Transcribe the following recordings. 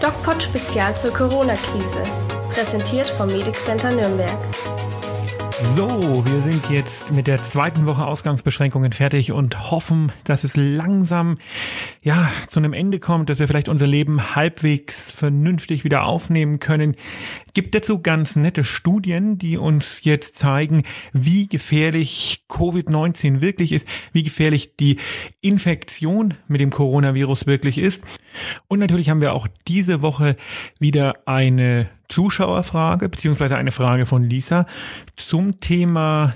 DocPod Spezial zur Corona-Krise. Präsentiert vom Medic Center Nürnberg. So, wir sind jetzt mit der zweiten Woche Ausgangsbeschränkungen fertig und hoffen, dass es langsam ja zu einem Ende kommt, dass wir vielleicht unser Leben halbwegs vernünftig wieder aufnehmen können. Gibt dazu ganz nette Studien, die uns jetzt zeigen, wie gefährlich Covid-19 wirklich ist, wie gefährlich die Infektion mit dem Coronavirus wirklich ist. Und natürlich haben wir auch diese Woche wieder eine Zuschauerfrage beziehungsweise eine Frage von Lisa zum Thema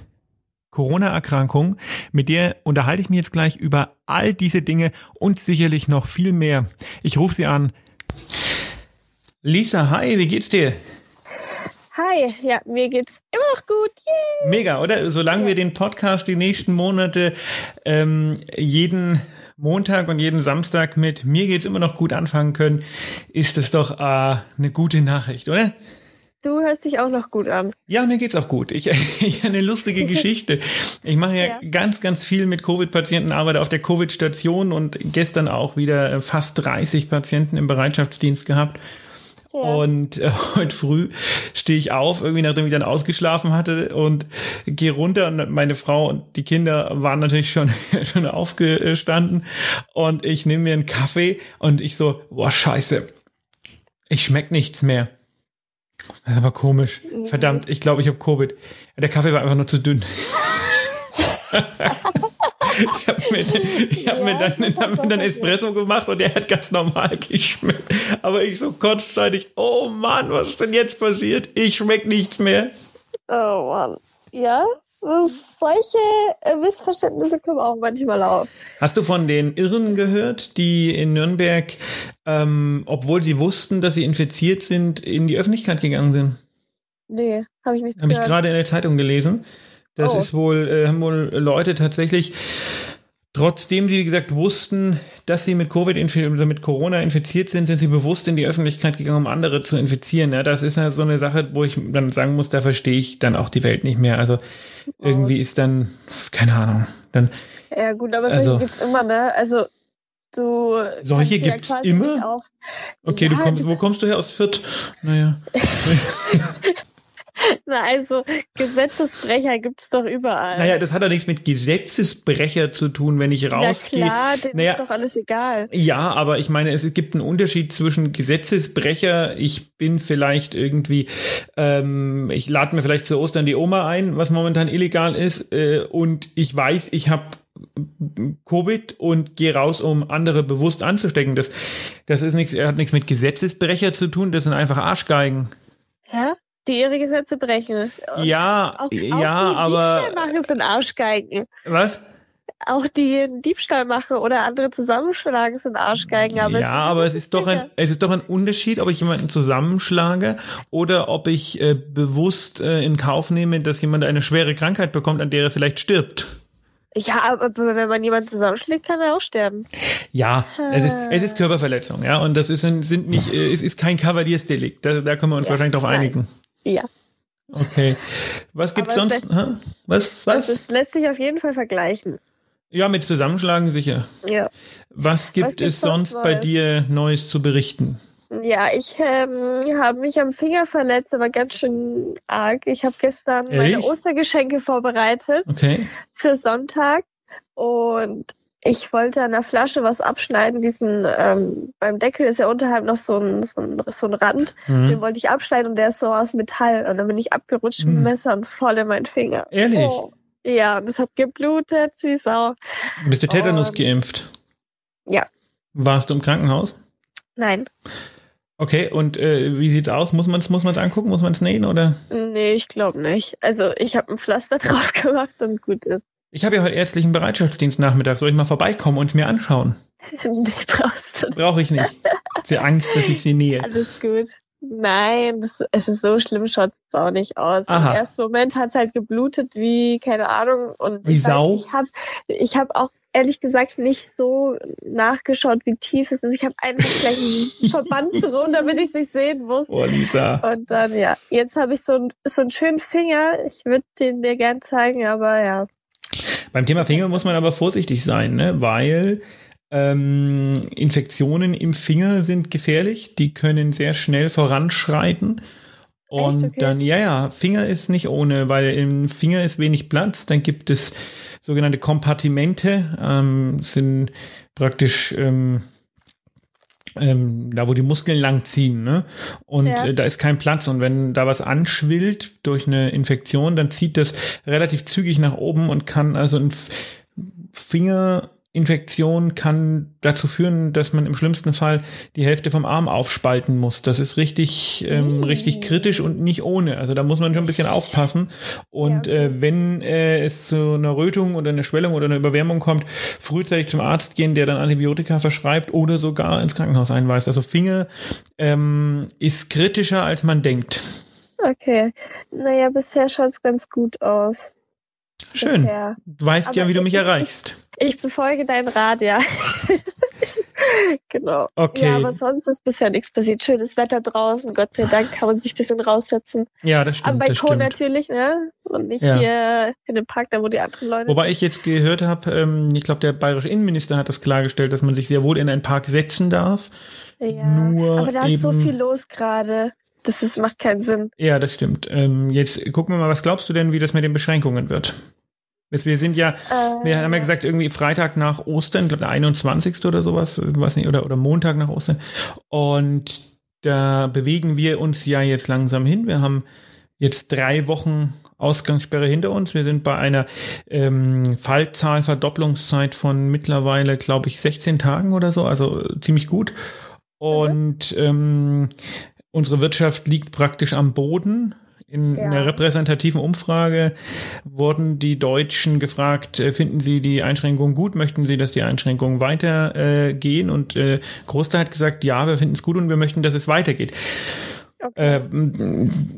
Corona-Erkrankung. Mit der unterhalte ich mich jetzt gleich über all diese Dinge und sicherlich noch viel mehr. Ich rufe sie an. Lisa, hi, wie geht's dir? Hi, ja, mir geht's immer noch gut. Yay. Mega, oder? Solange ja. wir den Podcast die nächsten Monate ähm, jeden Montag und jeden Samstag mit mir geht's immer noch gut anfangen können, ist das doch äh, eine gute Nachricht, oder? Du hörst dich auch noch gut an. Ja, mir geht's auch gut. Ich, ich eine lustige Geschichte. Ich mache ja, ja, ganz, ganz viel mit Covid-Patienten, arbeite auf der Covid-Station und gestern auch wieder fast 30 Patienten im Bereitschaftsdienst gehabt. Und äh, heute früh stehe ich auf, irgendwie nachdem ich dann ausgeschlafen hatte und gehe runter und meine Frau und die Kinder waren natürlich schon, schon aufgestanden und ich nehme mir einen Kaffee und ich so, boah, scheiße, ich schmeck nichts mehr. Das ist aber komisch. Mhm. Verdammt, ich glaube, ich habe Covid. Der Kaffee war einfach nur zu dünn. ich habe mir, ich hab ja, mir dann, hab mir dann Espresso gemacht und der hat ganz normal geschmeckt. Aber ich so kurzzeitig, oh Mann, was ist denn jetzt passiert? Ich schmeck nichts mehr. Oh Mann. Ja, solche äh, Missverständnisse kommen auch manchmal auf. Hast du von den Irren gehört, die in Nürnberg, ähm, obwohl sie wussten, dass sie infiziert sind, in die Öffentlichkeit gegangen sind? Nee, habe ich nicht Habe ich gerade in der Zeitung gelesen. Das oh. ist wohl, äh, haben wohl Leute tatsächlich, trotzdem sie, wie gesagt, wussten, dass sie mit Covid oder mit Corona infiziert sind, sind sie bewusst in die Öffentlichkeit gegangen, um andere zu infizieren. Ja, das ist ja so eine Sache, wo ich dann sagen muss, da verstehe ich dann auch die Welt nicht mehr. Also irgendwie ist dann, keine Ahnung, dann. Ja, gut, aber solche also, gibt's immer, ne? Also du. Solche gibt's ja immer? Okay, ja, du kommst, wo kommst du her aus Fürth? Naja. Na, also Gesetzesbrecher gibt es doch überall. Naja, das hat doch nichts mit Gesetzesbrecher zu tun, wenn ich rausgehe. Na klar, naja, ist doch alles egal. Ja, aber ich meine, es gibt einen Unterschied zwischen Gesetzesbrecher. Ich bin vielleicht irgendwie, ähm, ich lade mir vielleicht zu Ostern die Oma ein, was momentan illegal ist, äh, und ich weiß, ich habe Covid und gehe raus, um andere bewusst anzustecken. Das, das ist nichts, hat nichts mit Gesetzesbrecher zu tun, das sind einfach Arschgeigen. Die ihre Gesetze brechen. Ja, auch, ja, auch aber. Diebstahl machen sind Arschgeigen. Was? Auch die Diebstahl machen oder andere zusammenschlagen sind Arschgeigen. Aber ja, aber es ist doch ein, es ist doch ein Unterschied, ob ich jemanden zusammenschlage oder ob ich äh, bewusst äh, in Kauf nehme, dass jemand eine schwere Krankheit bekommt, an der er vielleicht stirbt. Ja, aber wenn man jemanden zusammenschlägt, kann er auch sterben. Ja, es ist, es ist Körperverletzung, ja, und das ist, sind nicht, äh, es ist kein Kavaliersdelikt. Da, da können wir uns ja, wahrscheinlich darauf einigen. Ja. Okay. Was gibt sonst? Lässt, was? Was? Das lässt sich auf jeden Fall vergleichen. Ja, mit Zusammenschlagen sicher. Ja. Was gibt was es sonst bei dir Neues zu berichten? Ja, ich ähm, habe mich am Finger verletzt, aber ganz schön arg. Ich habe gestern Ehrlich? meine Ostergeschenke vorbereitet okay. für Sonntag und ich wollte an der Flasche was abschneiden. Diesen ähm, beim Deckel ist ja unterhalb noch so ein, so ein, so ein Rand. Mhm. Den wollte ich abschneiden und der ist so aus Metall. Und dann bin ich abgerutscht mhm. mit dem Messer und voll in meinen Finger. Ehrlich? Oh. Ja, und es hat geblutet, wie Sau. Bist du Tetanus und, geimpft? Ja. Warst du im Krankenhaus? Nein. Okay, und äh, wie sieht's aus? Muss man es muss man's angucken? Muss man es nähen oder? Nee, ich glaube nicht. Also ich habe ein Pflaster drauf gemacht und gut ist. Ich habe ja heute ärztlichen Bereitschaftsdienst Nachmittag. Soll ich mal vorbeikommen und es mir anschauen? nee, brauchst du nicht. Brauche ich nicht. Sie Angst, dass ich sie nähe. Alles gut. Nein, das, es ist so schlimm, schaut es auch nicht aus. Aha. Im ersten Moment hat es halt geblutet wie, keine Ahnung. Und wie Sau? ich habe ich hab auch ehrlich gesagt nicht so nachgeschaut, wie tief es ist. Ich habe einfach gleich einen Verband drum, damit ich es nicht sehen muss. Oh, Lisa. Und dann, ja, jetzt habe ich so, ein, so einen schönen Finger. Ich würde den dir gern zeigen, aber ja, beim Thema Finger muss man aber vorsichtig sein, ne? weil Ähm, Infektionen im Finger sind gefährlich, die können sehr schnell voranschreiten. Und okay? dann, ja, ja, Finger ist nicht ohne, weil im Finger ist wenig Platz. Dann gibt es sogenannte Kompartimente, ähm, sind praktisch ähm, ähm, da, wo die Muskeln lang ziehen. Ne? Und ja. äh, da ist kein Platz. Und wenn da was anschwillt durch eine Infektion, dann zieht das relativ zügig nach oben und kann also ein Finger Infektion kann dazu führen, dass man im schlimmsten Fall die Hälfte vom Arm aufspalten muss. Das ist richtig, ähm, mm. richtig kritisch und nicht ohne. Also da muss man schon ein bisschen aufpassen. Und ja, okay. äh, wenn äh, es zu einer Rötung oder einer Schwellung oder einer Überwärmung kommt, frühzeitig zum Arzt gehen, der dann Antibiotika verschreibt oder sogar ins Krankenhaus einweist. Also Finger ähm, ist kritischer, als man denkt. Okay. Naja, bisher schaut es ganz gut aus. Schön. Bisher. Du weißt Aber ja, wie du mich erreichst. Ich befolge deinen Rat, ja. genau. Okay. Ja, aber sonst ist bisher nichts passiert. Schönes Wetter draußen, Gott sei Dank kann man sich ein bisschen raussetzen. Ja, das stimmt. Am Balkon natürlich, ne? Und nicht ja. hier in dem Park, da wo die anderen Leute Wobei ich jetzt gehört habe, ähm, ich glaube, der bayerische Innenminister hat das klargestellt, dass man sich sehr wohl in einen Park setzen darf. Ja, Nur aber da ist so viel los gerade. Das ist, macht keinen Sinn. Ja, das stimmt. Ähm, jetzt gucken wir mal, was glaubst du denn, wie das mit den Beschränkungen wird? Wir sind ja, äh, wir haben ja gesagt, irgendwie Freitag nach Ostern, glaube der 21. oder sowas, weiß nicht, oder, oder Montag nach Ostern. Und da bewegen wir uns ja jetzt langsam hin. Wir haben jetzt drei Wochen Ausgangssperre hinter uns. Wir sind bei einer ähm, Fallzahl, Verdopplungszeit von mittlerweile, glaube ich, 16 Tagen oder so, also ziemlich gut. Und mhm. ähm, unsere Wirtschaft liegt praktisch am Boden. In ja. einer repräsentativen Umfrage wurden die Deutschen gefragt, äh, finden Sie die Einschränkungen gut? Möchten Sie, dass die Einschränkungen weitergehen? Äh, und äh, Großteil hat gesagt, ja, wir finden es gut und wir möchten, dass es weitergeht. Okay. Äh,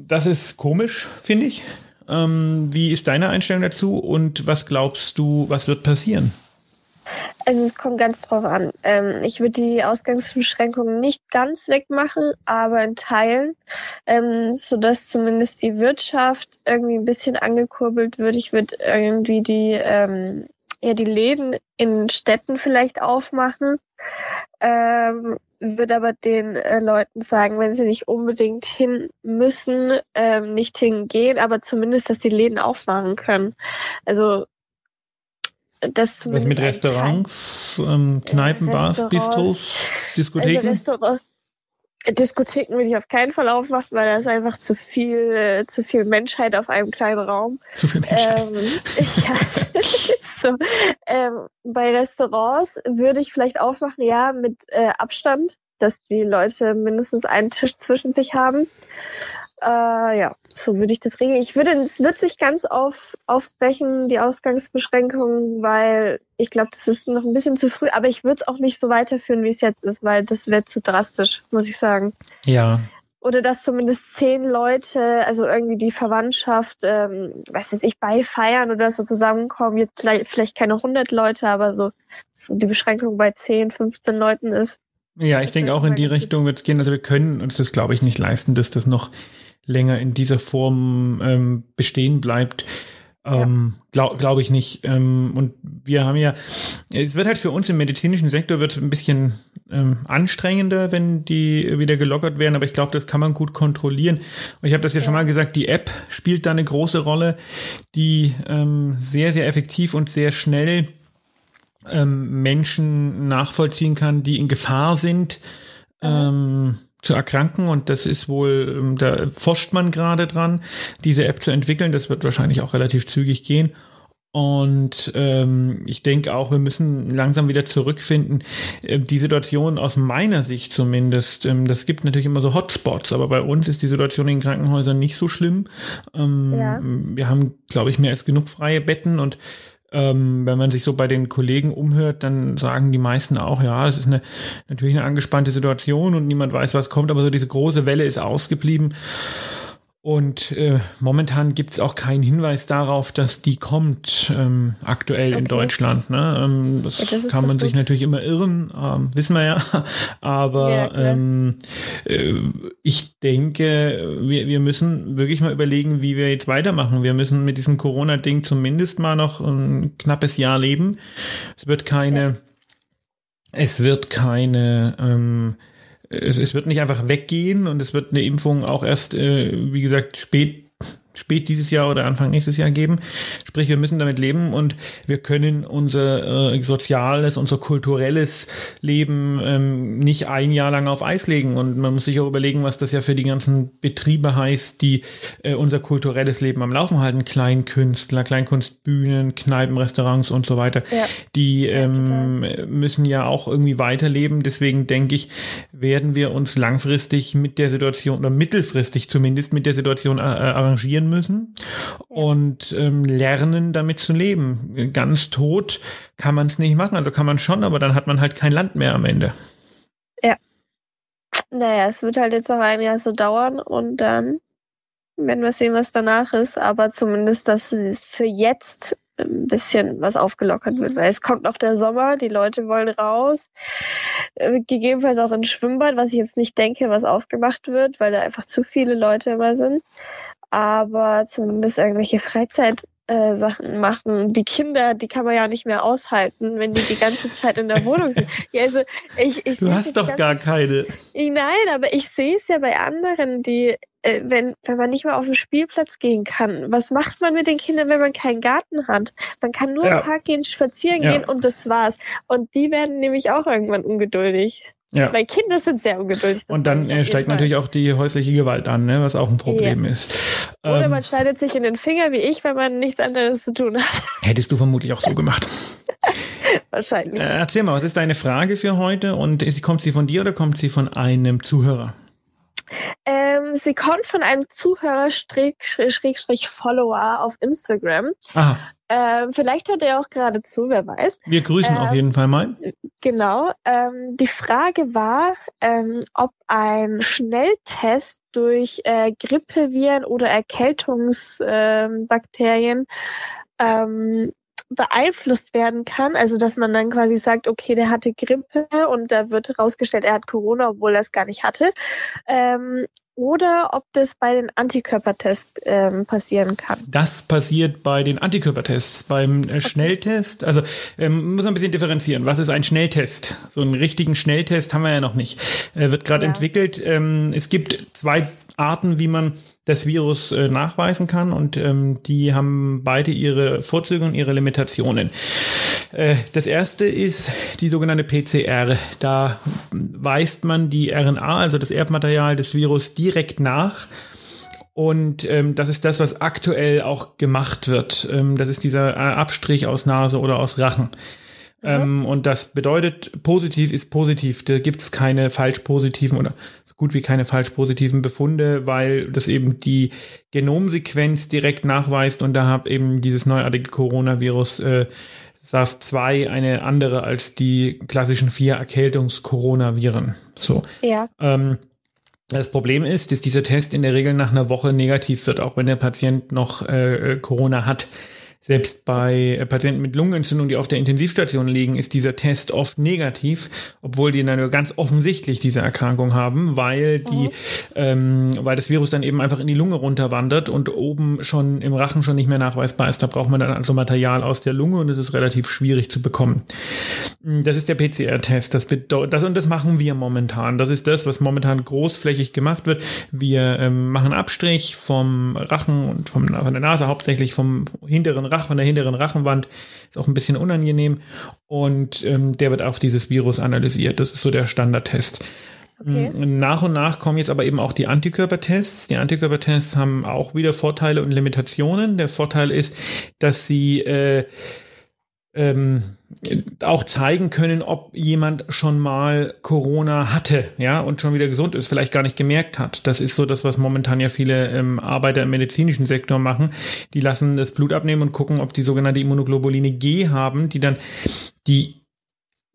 das ist komisch, finde ich. Ähm, wie ist deine Einstellung dazu und was glaubst du, was wird passieren? Also es kommt ganz drauf an. Ähm, ich würde die Ausgangsbeschränkungen nicht ganz wegmachen, aber in Teilen, ähm, sodass zumindest die Wirtschaft irgendwie ein bisschen angekurbelt wird. Ich würde irgendwie die, ähm, ja, die Läden in Städten vielleicht aufmachen. Ähm, würde aber den äh, Leuten sagen, wenn sie nicht unbedingt hin müssen, ähm, nicht hingehen, aber zumindest, dass die Läden aufmachen können. Also das Was mit Restaurants, ähm, Kneipen, Restaurants, Bars, Bistros, Diskotheken? Also Restaurants, Diskotheken würde ich auf keinen Fall aufmachen, weil da ist einfach zu viel, äh, zu viel Menschheit auf einem kleinen Raum. Zu viel Menschheit. Ähm, ja, so. Ähm, bei Restaurants würde ich vielleicht aufmachen, ja, mit äh, Abstand, dass die Leute mindestens einen Tisch zwischen sich haben. Äh, ja, so würde ich das regeln. Ich würde, es wird sich ganz auf, aufbrechen, die Ausgangsbeschränkungen, weil ich glaube, das ist noch ein bisschen zu früh, aber ich würde es auch nicht so weiterführen, wie es jetzt ist, weil das wäre zu drastisch, muss ich sagen. Ja. Oder dass zumindest zehn Leute, also irgendwie die Verwandtschaft, ähm, weiß nicht, ich bei feiern oder so zusammenkommen, jetzt vielleicht keine hundert Leute, aber so, so die Beschränkung bei zehn, 15 Leuten ist. Ja, ich denke auch in die Richtung wird es gehen. Also wir können uns das, glaube ich, nicht leisten, dass das noch länger in dieser Form ähm, bestehen bleibt. Ähm. Glaube glaub ich nicht. Ähm, und wir haben ja, es wird halt für uns im medizinischen Sektor wird ein bisschen ähm, anstrengender, wenn die wieder gelockert werden, aber ich glaube, das kann man gut kontrollieren. Und ich habe das ja, ja, schon mal gesagt, die App spielt da eine große Rolle, die ähm, sehr, sehr effektiv und sehr schnell ähm, Menschen nachvollziehen kann, die in Gefahr sind. Ähm, zu erkranken und das ist wohl, ähm, da forscht man gerade dran, diese App zu entwickeln. Das wird wahrscheinlich auch relativ zügig gehen. Und ähm, ich denke auch, wir müssen langsam wieder zurückfinden. Äh, die Situation aus meiner Sicht zumindest, ähm, das gibt natürlich immer so Hotspots, aber bei uns ist die Situation in Krankenhäusern nicht so schlimm. Ähm, ja. Wir haben, glaube ich, mehr als genug freie Betten und ähm, wenn man sich so bei den Kollegen umhört, dann sagen die meisten auch, ja, es ist eine, natürlich eine angespannte Situation und niemand weiß, was kommt, aber so diese große Welle ist ausgeblieben. Und äh, momentan gibt es auch keinen Hinweis darauf, dass die kommt ähm, aktuell okay. in Deutschland. Ne? Ähm, das, ja, das kann man sich natürlich immer irren, ähm, wissen wir ja. Aber ja, ähm, äh, ich denke, wir, wir müssen wirklich mal überlegen, wie wir jetzt weitermachen. Wir müssen mit diesem Corona-Ding zumindest mal noch ein knappes Jahr leben. Es wird keine es wird keine, ähm, es, es wird nicht einfach weggehen und es wird eine Impfung auch erst, äh, wie gesagt, spät spät dieses Jahr oder Anfang nächstes Jahr geben. Sprich, wir müssen damit leben und wir können unser äh, soziales, unser kulturelles Leben ähm, nicht ein Jahr lang auf Eis legen. Und man muss sich auch überlegen, was das ja für die ganzen Betriebe heißt, die äh, unser kulturelles Leben am Laufen halten. Kleinkünstler, Kleinkunstbühnen, Kneipen, Restaurants und so weiter. Ja. Die ähm, müssen ja auch irgendwie weiterleben. Deswegen denke ich, werden wir uns langfristig mit der Situation oder mittelfristig zumindest mit der Situation äh, arrangieren akzeptieren müssen und ähm, lernen, damit zu leben. Ganz tot kann man es nicht machen. Also kann man schon, aber dann hat man halt kein Land mehr am Ende. Ja. Naja, es wird halt jetzt noch ein Jahr so dauern und dann werden wir sehen, was danach ist. Aber zumindest, dass für jetzt ein bisschen was aufgelockert wird, weil es kommt noch der Sommer, die Leute wollen raus, äh, gegebenenfalls auch ins Schwimmbad, was ich jetzt nicht denke, was aufgemacht wird, weil da einfach zu viele Leute immer sind aber zumindest irgendwelche Freizeitsachen äh, machen. Die Kinder, die kann man ja nicht mehr aushalten, wenn die die ganze Zeit in der Wohnung sind. Ja, also ich, ich du hast doch gar keine. Nein, aber ich sehe es ja bei anderen, die, äh, wenn, wenn man nicht mal auf den Spielplatz gehen kann. Was macht man mit den Kindern, wenn man keinen Garten hat? Man kann nur ja. im Park gehen, spazieren ja. gehen und das war's. Und die werden nämlich auch irgendwann ungeduldig. Ja. Weil Kinder sind sehr ungeduldig. Und dann äh, steigt natürlich auch die häusliche Gewalt an, ne, was auch ein Problem ja. ist. Oder ähm, man schneidet sich in den Finger wie ich, wenn man nichts anderes zu tun hat. Hättest du vermutlich auch so gemacht. Wahrscheinlich. Äh, erzähl mal, was ist deine Frage für heute und kommt sie von dir oder kommt sie von einem Zuhörer? Ähm, sie kommt von einem Zuhörer Schrägstrich Follower auf Instagram. Aha. Ähm, vielleicht hört er auch gerade zu, wer weiß. Wir grüßen ähm, auf jeden Fall mal. Genau. Ähm, die Frage war, ähm, ob ein Schnelltest durch äh, Grippeviren oder Erkältungsbakterien ähm, beeinflusst werden kann. Also dass man dann quasi sagt, okay, der hatte Grippe und da wird herausgestellt, er hat Corona, obwohl er es gar nicht hatte. Ähm, oder ob das bei den Antikörpertests ähm, passieren kann. Das passiert bei den Antikörpertests. Beim äh, Schnelltest, also ähm, muss man ein bisschen differenzieren. Was ist ein Schnelltest? So einen richtigen Schnelltest haben wir ja noch nicht. Äh, wird gerade ja. entwickelt. Ähm, es gibt zwei Arten, wie man das Virus äh, nachweisen kann und ähm, die haben beide ihre Vorzüge und ihre Limitationen. Äh, das erste ist die sogenannte PCR. Da weist man die RNA, also das Erbmaterial des Virus, direkt nach. Und ähm, das ist das, was aktuell auch gemacht wird. Ähm, das ist dieser äh, Abstrich aus Nase oder aus Rachen. Mhm. Ähm, und das bedeutet, positiv ist positiv. Da gibt es keine falsch positiven oder gut wie keine falsch positiven Befunde, weil das eben die Genomsequenz direkt nachweist und da hat eben dieses neuartige Coronavirus äh, SARS-2 eine andere als die klassischen vier Erkältungs-Coronaviren. So. Ja. Ähm, das Problem ist, dass dieser Test in der Regel nach einer Woche negativ wird, auch wenn der Patient noch äh, Corona hat. Selbst bei äh, Patienten mit Lungenentzündung, die auf der Intensivstation liegen, ist dieser Test oft negativ, obwohl die dann ganz offensichtlich diese Erkrankung haben, weil die, mhm. ähm, weil das Virus dann eben einfach in die Lunge runterwandert und oben schon im Rachen schon nicht mehr nachweisbar ist. Da braucht man dann also Material aus der Lunge und es ist relativ schwierig zu bekommen. Hm, das ist der PCR-Test. Das bedeutet, das und das machen wir momentan. Das ist das, was momentan großflächig gemacht wird. Wir ähm, machen Abstrich vom Rachen und vom, von der Nase, hauptsächlich vom hinteren Rachen Rach, von der hinteren Rachenwand. Ist auch ein bisschen unangenehm. Und ähm, der wird auf dieses Virus analysiert. Das ist so der Standardtest. Okay. Mm, nach und nach kommen jetzt aber eben auch die Antikörpertests. Die Antikörpertests haben auch wieder Vorteile und Limitationen. Der Vorteil ist, dass sie äh, ähm, auch zeigen können, ob jemand schon mal Corona hatte, ja, und schon wieder gesund ist, vielleicht gar nicht gemerkt hat. Das ist so das, was momentan ja viele ähm, Arbeiter im medizinischen Sektor machen. Die lassen das Blut abnehmen und gucken, ob die sogenannte Immunoglobuline G haben, die dann die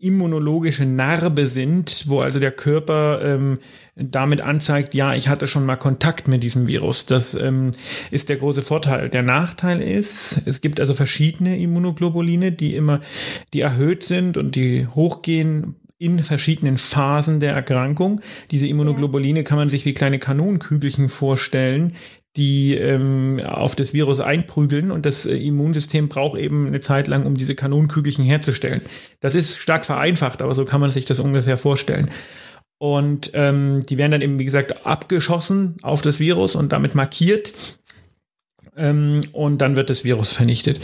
immunologische Narbe sind, wo also der Körper ähm, damit anzeigt, ja, ich hatte schon mal Kontakt mit diesem Virus. Das ähm, ist der große Vorteil. Der Nachteil ist, es gibt also verschiedene Immunoglobuline, die immer, die erhöht sind und die hochgehen in verschiedenen Phasen der Erkrankung. Diese Immunoglobuline kann man sich wie kleine Kanonenkügelchen vorstellen, die ähm, auf das Virus einprügeln und das äh, Immunsystem braucht eben eine Zeit lang, um diese Kanonenkügelchen herzustellen. Das ist stark vereinfacht, aber so kann man sich das ungefähr vorstellen. Und ähm, die werden dann eben, wie gesagt, abgeschossen auf das Virus und damit markiert. Ähm, und dann wird das Virus vernichtet.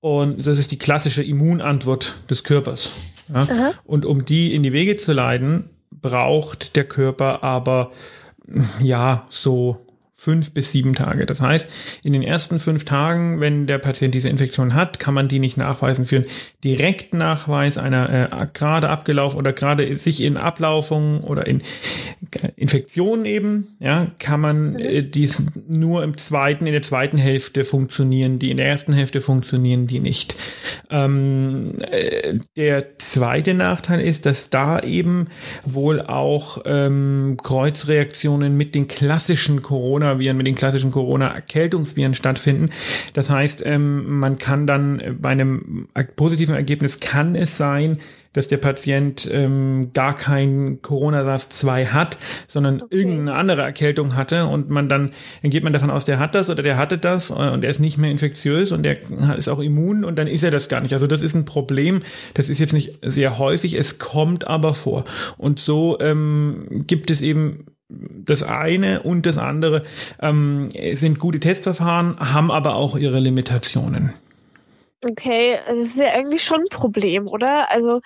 Und das ist die klassische Immunantwort des Körpers. Ja? Und um die in die Wege zu leiten, braucht der Körper aber ja so fünf bis sieben Tage. Das heißt, in den ersten fünf Tagen, wenn der Patient diese Infektion hat, kann man die nicht nachweisen für einen Direktnachweis einer äh, gerade abgelaufen oder gerade sich in Ablaufung oder in Infektionen eben, ja, kann man äh, dies nur im zweiten, in der zweiten Hälfte funktionieren, die in der ersten Hälfte funktionieren, die nicht. Ähm, äh, der zweite Nachteil ist, dass da eben wohl auch ähm, Kreuzreaktionen mit den klassischen Corona Coronaviren, mit den klassischen Corona-Erkältungsviren stattfinden. Das heißt, ähm, man kann dann bei einem positiven Ergebnis kann es sein, dass der Patient ähm, gar kein Corona-SARS-2 hat, sondern okay. irgendeine andere Erkältung hatte und man dann, dann geht man davon aus, der hat das oder der hatte das äh, und er ist nicht mehr infektiös und der ist auch immun und dann ist er das gar nicht. Also das ist ein Problem, das ist jetzt nicht sehr häufig, es kommt aber vor. Und so ähm, gibt es eben das eine und das andere ähm, sind gute Testverfahren, haben aber auch ihre Limitationen. Okay, also das ist ja eigentlich schon ein Problem, oder? Also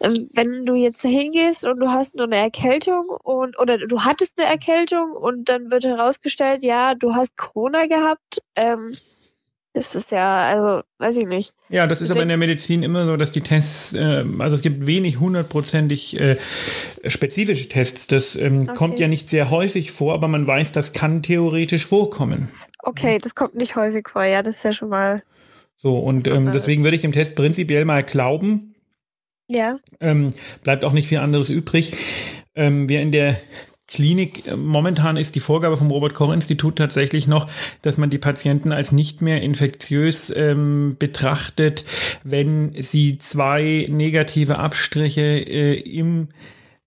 ähm, wenn du jetzt hingehst und du hast nur eine Erkältung und oder du hattest eine Erkältung und dann wird herausgestellt, ja, du hast Corona gehabt, ähm, das ist ja, also, weiß ich nicht. Ja, das ist aber in der Medizin immer so, dass die Tests, äh, also es gibt wenig hundertprozentig äh, spezifische Tests. Das ähm, okay. kommt ja nicht sehr häufig vor, aber man weiß, das kann theoretisch vorkommen. Okay, das kommt nicht häufig vor, ja, das ist ja schon mal. So, und ähm, deswegen würde ich dem Test prinzipiell mal glauben. Ja. Ähm, bleibt auch nicht viel anderes übrig. Ähm, wir in der Klinik, äh, momentan ist die Vorgabe vom Robert-Koch-Institut tatsächlich noch, dass man die Patienten als nicht mehr infektiös ähm, betrachtet, wenn sie zwei negative Abstriche äh, im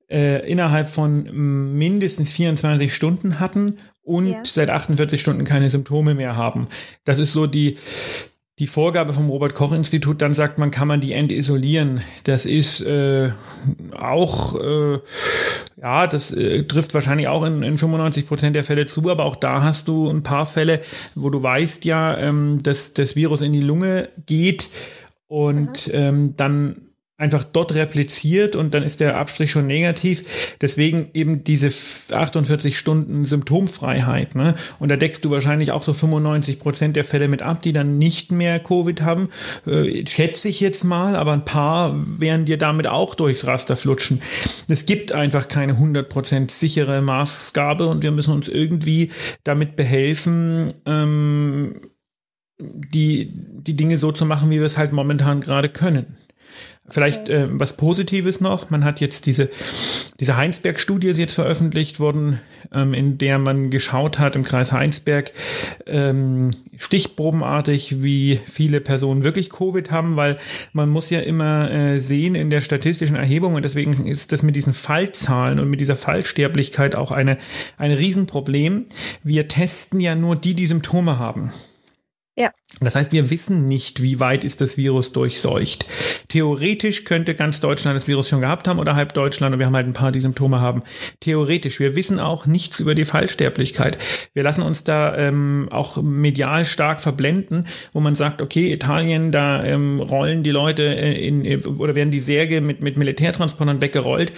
äh, innerhalb von mindestens 24 Stunden hatten und ja. seit 48 Stunden keine Symptome mehr haben. Das ist so die die Vorgabe vom Robert Koch Institut dann sagt, man kann man die entisolieren. Das ist äh, auch, äh, ja, das äh, trifft wahrscheinlich auch in, in 95 Prozent der Fälle zu, aber auch da hast du ein paar Fälle, wo du weißt ja, ähm, dass das Virus in die Lunge geht und ähm, dann einfach dort repliziert und dann ist der Abstrich schon negativ. Deswegen eben diese 48 Stunden Symptomfreiheit. Ne? Und da deckst du wahrscheinlich auch so 95 Prozent der Fälle mit ab, die dann nicht mehr Covid haben. Äh, schätze ich jetzt mal, aber ein paar werden dir damit auch durchs Raster flutschen. Es gibt einfach keine 100 Prozent sichere Maßgabe und wir müssen uns irgendwie damit behelfen, ähm, die, die Dinge so zu machen, wie wir es halt momentan gerade können. Vielleicht äh, was Positives noch. Man hat jetzt diese, diese Heinsberg-Studie ist jetzt veröffentlicht worden, ähm, in der man geschaut hat im Kreis Heinsberg ähm, stichprobenartig, wie viele Personen wirklich Covid haben, weil man muss ja immer äh, sehen in der statistischen Erhebung und deswegen ist das mit diesen Fallzahlen und mit dieser Fallsterblichkeit auch eine, ein Riesenproblem. Wir testen ja nur die, die Symptome haben. Ja. Das heißt, wir wissen nicht, wie weit ist das Virus durchseucht. Theoretisch könnte ganz Deutschland das Virus schon gehabt haben oder halb Deutschland und wir haben halt ein paar, die Symptome haben. Theoretisch. Wir wissen auch nichts über die Fallsterblichkeit. Wir lassen uns da ähm, auch medial stark verblenden, wo man sagt, okay, Italien, da ähm, rollen die Leute in, in oder werden die Särge mit, mit Militärtransportern weggerollt.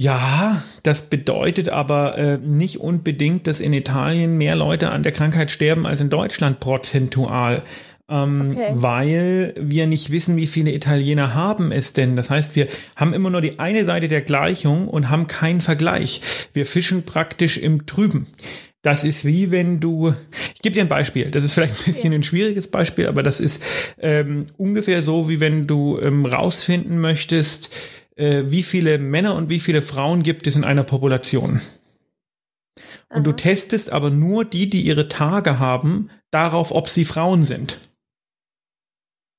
Ja, das bedeutet aber äh, nicht unbedingt, dass in Italien mehr Leute an der Krankheit sterben als in Deutschland prozentual. Ähm, okay. Weil wir nicht wissen, wie viele Italiener haben es denn. Das heißt, wir haben immer nur die eine Seite der Gleichung und haben keinen Vergleich. Wir fischen praktisch im Trüben. Das ist wie wenn du, ich gebe dir ein Beispiel, das ist vielleicht ein bisschen ja. ein schwieriges Beispiel, aber das ist ähm, ungefähr so, wie wenn du ähm, rausfinden möchtest, äh, wie viele Männer und wie viele Frauen gibt es in einer Population. Und Aha. du testest aber nur die, die ihre Tage haben, darauf, ob sie Frauen sind.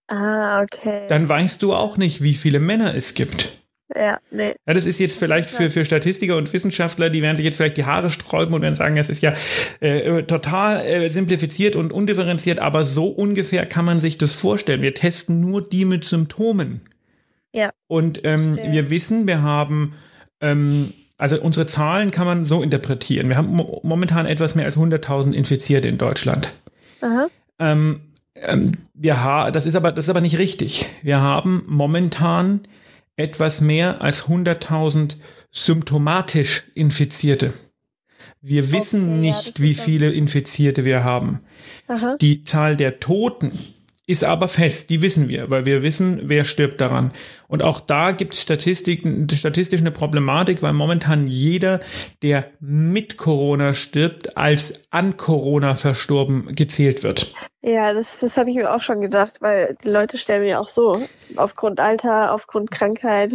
Ah, okay. Dann weißt du auch nicht, wie viele Männer es gibt. Ja, nee. Ja, das ist jetzt vielleicht für, für Statistiker und Wissenschaftler, die werden sich jetzt vielleicht die Haare sträuben und werden sagen, es ist ja äh, total äh, simplifiziert und undifferenziert, aber so ungefähr kann man sich das vorstellen. Wir testen nur die mit Symptomen. Ja. Und ähm, wir wissen, wir haben, ähm, also unsere Zahlen kann man so interpretieren. Wir haben mo momentan etwas mehr als 100.000 Infizierte in Deutschland. Aha. Ähm, ähm, wir ha das ist aber das ist aber nicht richtig. Wir haben momentan etwas mehr als 100.000 symptomatisch Infizierte. Wir wissen Okay, ja, nicht, das wie viele Infizierte wir haben. Aha. Die Zahl der Toten ist aber fest, die wissen wir, weil wir wissen, wer stirbt daran. Und auch da gibt es statistisch eine Problematik, weil momentan jeder, der mit Corona stirbt, als an Corona verstorben gezählt wird. Ja, das, das habe ich mir auch schon gedacht, weil die Leute sterben ja auch so. Aufgrund Alter, aufgrund Krankheit.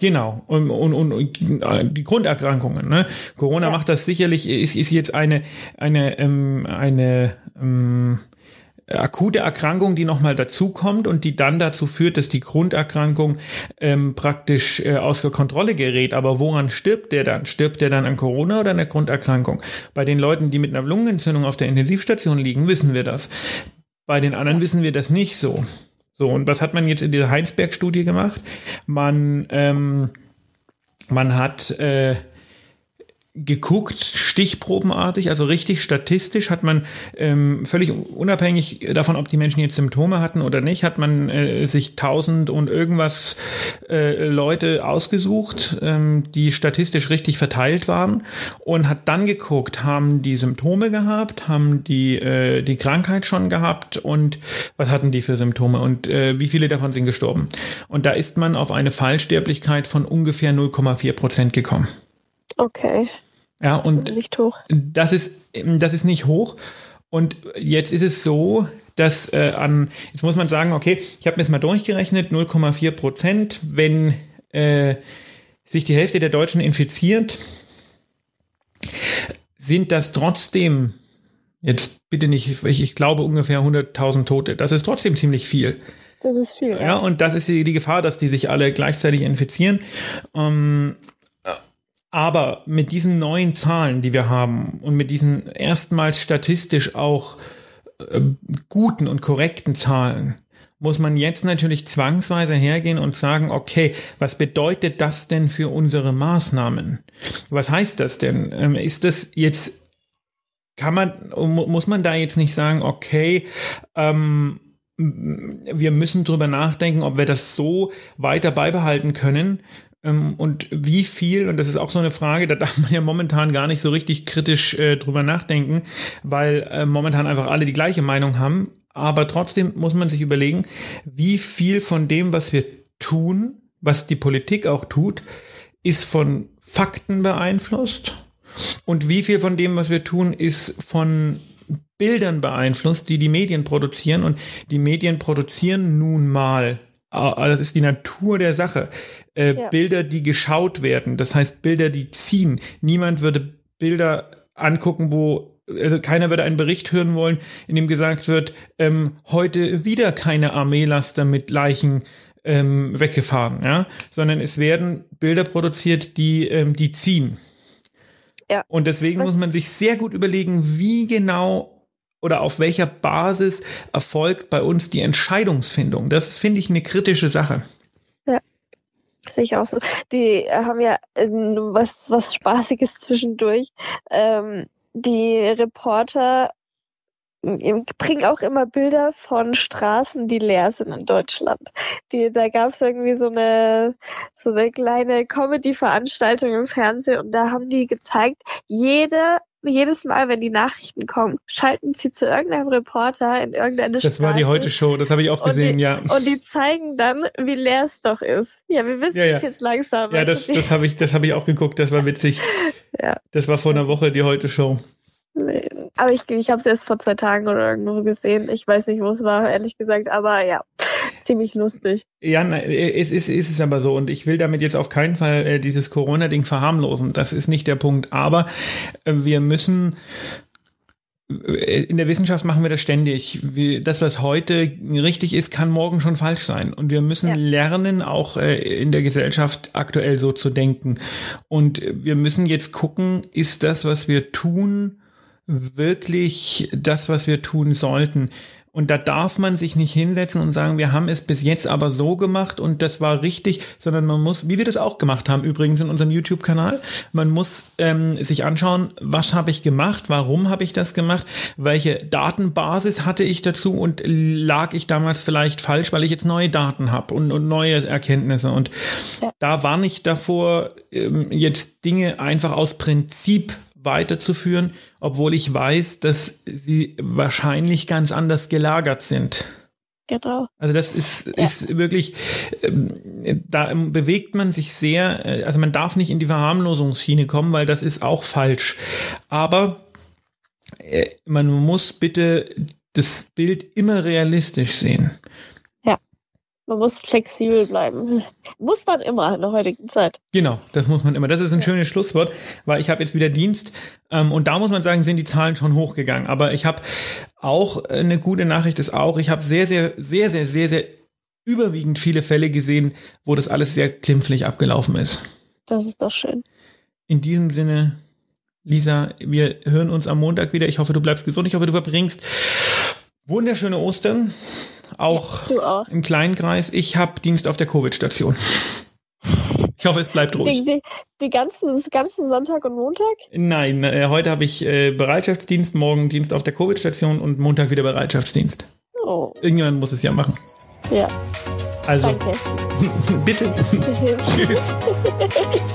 Genau, und, und, und die Grunderkrankungen. Ne? Corona Ja. macht das sicherlich, ist, ist jetzt eine, eine, ähm, eine ähm, akute Erkrankung, die nochmal dazukommt und die dann dazu führt, dass die Grunderkrankung ähm, praktisch äh, außer Kontrolle gerät. Aber woran stirbt der dann? Stirbt der dann an Corona oder an der Grunderkrankung? Bei den Leuten, die mit einer Lungenentzündung auf der Intensivstation liegen, wissen wir das. Bei den anderen wissen wir das nicht so. So, und was hat man jetzt in dieser Heinsberg-Studie gemacht? Man, ähm, man hat äh, geguckt, stichprobenartig, also richtig statistisch, hat man ähm, völlig unabhängig davon, ob die Menschen jetzt Symptome hatten oder nicht, hat man äh, sich tausend und irgendwas äh, Leute ausgesucht, ähm, die statistisch richtig verteilt waren und hat dann geguckt, haben die Symptome gehabt, haben die äh, die Krankheit schon gehabt und was hatten die für Symptome und äh, wie viele davon sind gestorben. Und da ist man auf eine Fallsterblichkeit von ungefähr 0,4 Prozent gekommen. Okay. Ja, Und und nicht hoch. das ist, das ist nicht hoch. Und jetzt ist es so, dass äh, an, jetzt muss man sagen, okay, ich habe mir das mal durchgerechnet, 0,4 Prozent, wenn äh, sich die Hälfte der Deutschen infiziert, sind das trotzdem, jetzt bitte nicht, ich, ich glaube ungefähr 100.000 Tote. Das ist trotzdem ziemlich viel. Das ist viel. Ja, und das ist die, die Gefahr, dass die sich alle gleichzeitig infizieren. Ähm, aber mit diesen neuen Zahlen, die wir haben und mit diesen erstmals statistisch auch äh, guten und korrekten Zahlen, muss man jetzt natürlich zwangsweise hergehen und sagen, okay, was bedeutet das denn für unsere Maßnahmen? Was heißt das denn? Ähm, ist das jetzt, kann man, mu- muss man da jetzt nicht sagen, okay, ähm, wir müssen drüber nachdenken, ob wir das so weiter beibehalten können. Ähm, Und wie viel, und das ist auch so eine Frage, da darf man ja momentan gar nicht so richtig kritisch äh, drüber nachdenken, weil äh, momentan einfach alle die gleiche Meinung haben. Aber trotzdem muss man sich überlegen, wie viel von dem, was wir tun, was die Politik auch tut, ist von Fakten beeinflusst und wie viel von dem, was wir tun, ist von Bildern beeinflusst, die die Medien produzieren. Und die Medien produzieren nun mal, das ist die Natur der Sache, äh, Ja. Bilder, die geschaut werden. Das heißt Bilder, die ziehen. Niemand würde Bilder angucken, wo also keiner würde einen Bericht hören wollen, in dem gesagt wird, ähm, heute wieder keine Armeelaster mit Leichen ähm, weggefahren, ja, sondern es werden Bilder produziert, die ähm, die ziehen. Ja. Und deswegen Was- muss man sich sehr gut überlegen, wie genau oder auf welcher Basis erfolgt bei uns die Entscheidungsfindung. Das finde ich eine kritische Sache. Sehe ich auch so. Die äh, haben ja äh, was, was Spaßiges zwischendurch. Ähm, die Reporter bringen auch immer Bilder von Straßen, die leer sind in Deutschland. Die, da gab es irgendwie so eine, so eine kleine Comedy-Veranstaltung im Fernsehen und da haben die gezeigt, jede jedes Mal, wenn die Nachrichten kommen, schalten sie zu irgendeinem Reporter in irgendeine Das war die Straße. Heute-Show, das habe ich auch gesehen, die- ja. Und die zeigen dann, wie leer es doch ist. Ja, wir wissen Ja, ja. es jetzt langsam. Ja, das, das habe ich, das habe ich auch geguckt, das war witzig. Ja. Das war vor einer Woche die Heute-Show. Nee. Aber ich, ich habe es erst vor zwei Tagen oder irgendwo gesehen. Ich weiß nicht, wo es war, ehrlich gesagt. Aber ja, ziemlich lustig. Ja, es ist, ist es aber so. Und ich will damit jetzt auf keinen Fall äh, dieses Corona-Ding verharmlosen. Das ist nicht der Punkt. Aber äh, wir müssen in der Wissenschaft machen wir das ständig. das, was heute richtig ist, kann morgen schon falsch sein. Und wir müssen ja. lernen, auch äh, in der Gesellschaft aktuell so zu denken. Und wir müssen jetzt gucken, ist das, was wir tun, wirklich das, was wir tun sollten? Und da darf man sich nicht hinsetzen und sagen, wir haben es bis jetzt aber so gemacht und das war richtig, sondern man muss, wie wir das auch gemacht haben, übrigens in unserem YouTube-Kanal, man muss ähm, sich anschauen, was habe ich gemacht, warum habe ich das gemacht, welche Datenbasis hatte ich dazu und lag ich damals vielleicht falsch, weil ich jetzt neue Daten habe und, und neue Erkenntnisse. Und da war nicht davor, ähm, jetzt Dinge einfach aus Prinzip weiterzuführen, obwohl ich weiß, dass sie wahrscheinlich ganz anders gelagert sind. Genau. Also das ist, ja. ist wirklich, ähm, da bewegt man sich sehr, äh, also man darf nicht in die Verharmlosungsschiene kommen, weil das ist auch falsch. Aber äh, man muss bitte das Bild immer realistisch sehen. Man muss flexibel bleiben. Muss man immer in der heutigen Zeit. Genau, das muss man immer. Das ist ein ja. schönes Schlusswort, weil ich habe jetzt wieder Dienst ähm, und da muss man sagen, sind die Zahlen schon hochgegangen. Aber ich habe auch eine gute Nachricht ist auch, ich habe sehr, sehr, sehr, sehr, sehr, sehr überwiegend viele Fälle gesehen, wo das alles sehr klimpflich abgelaufen ist. Das ist doch schön. In diesem Sinne, Lisa, wir hören uns am Montag wieder. Ich hoffe, du bleibst gesund. Ich hoffe, du verbringst wunderschöne Ostern. Auch, auch. im kleinen Kreis. Ich habe Dienst auf der Covid-Station. Ich hoffe, es bleibt ruhig. Die, die, die ganzen, ganzen Sonntag und Montag? Nein, äh, heute habe ich äh, Bereitschaftsdienst, morgen Dienst auf der Covid-Station und Montag wieder Bereitschaftsdienst. Oh. Irgendjemand muss es ja machen. Ja. Also. Danke. Bitte. Tschüss. Tschüss.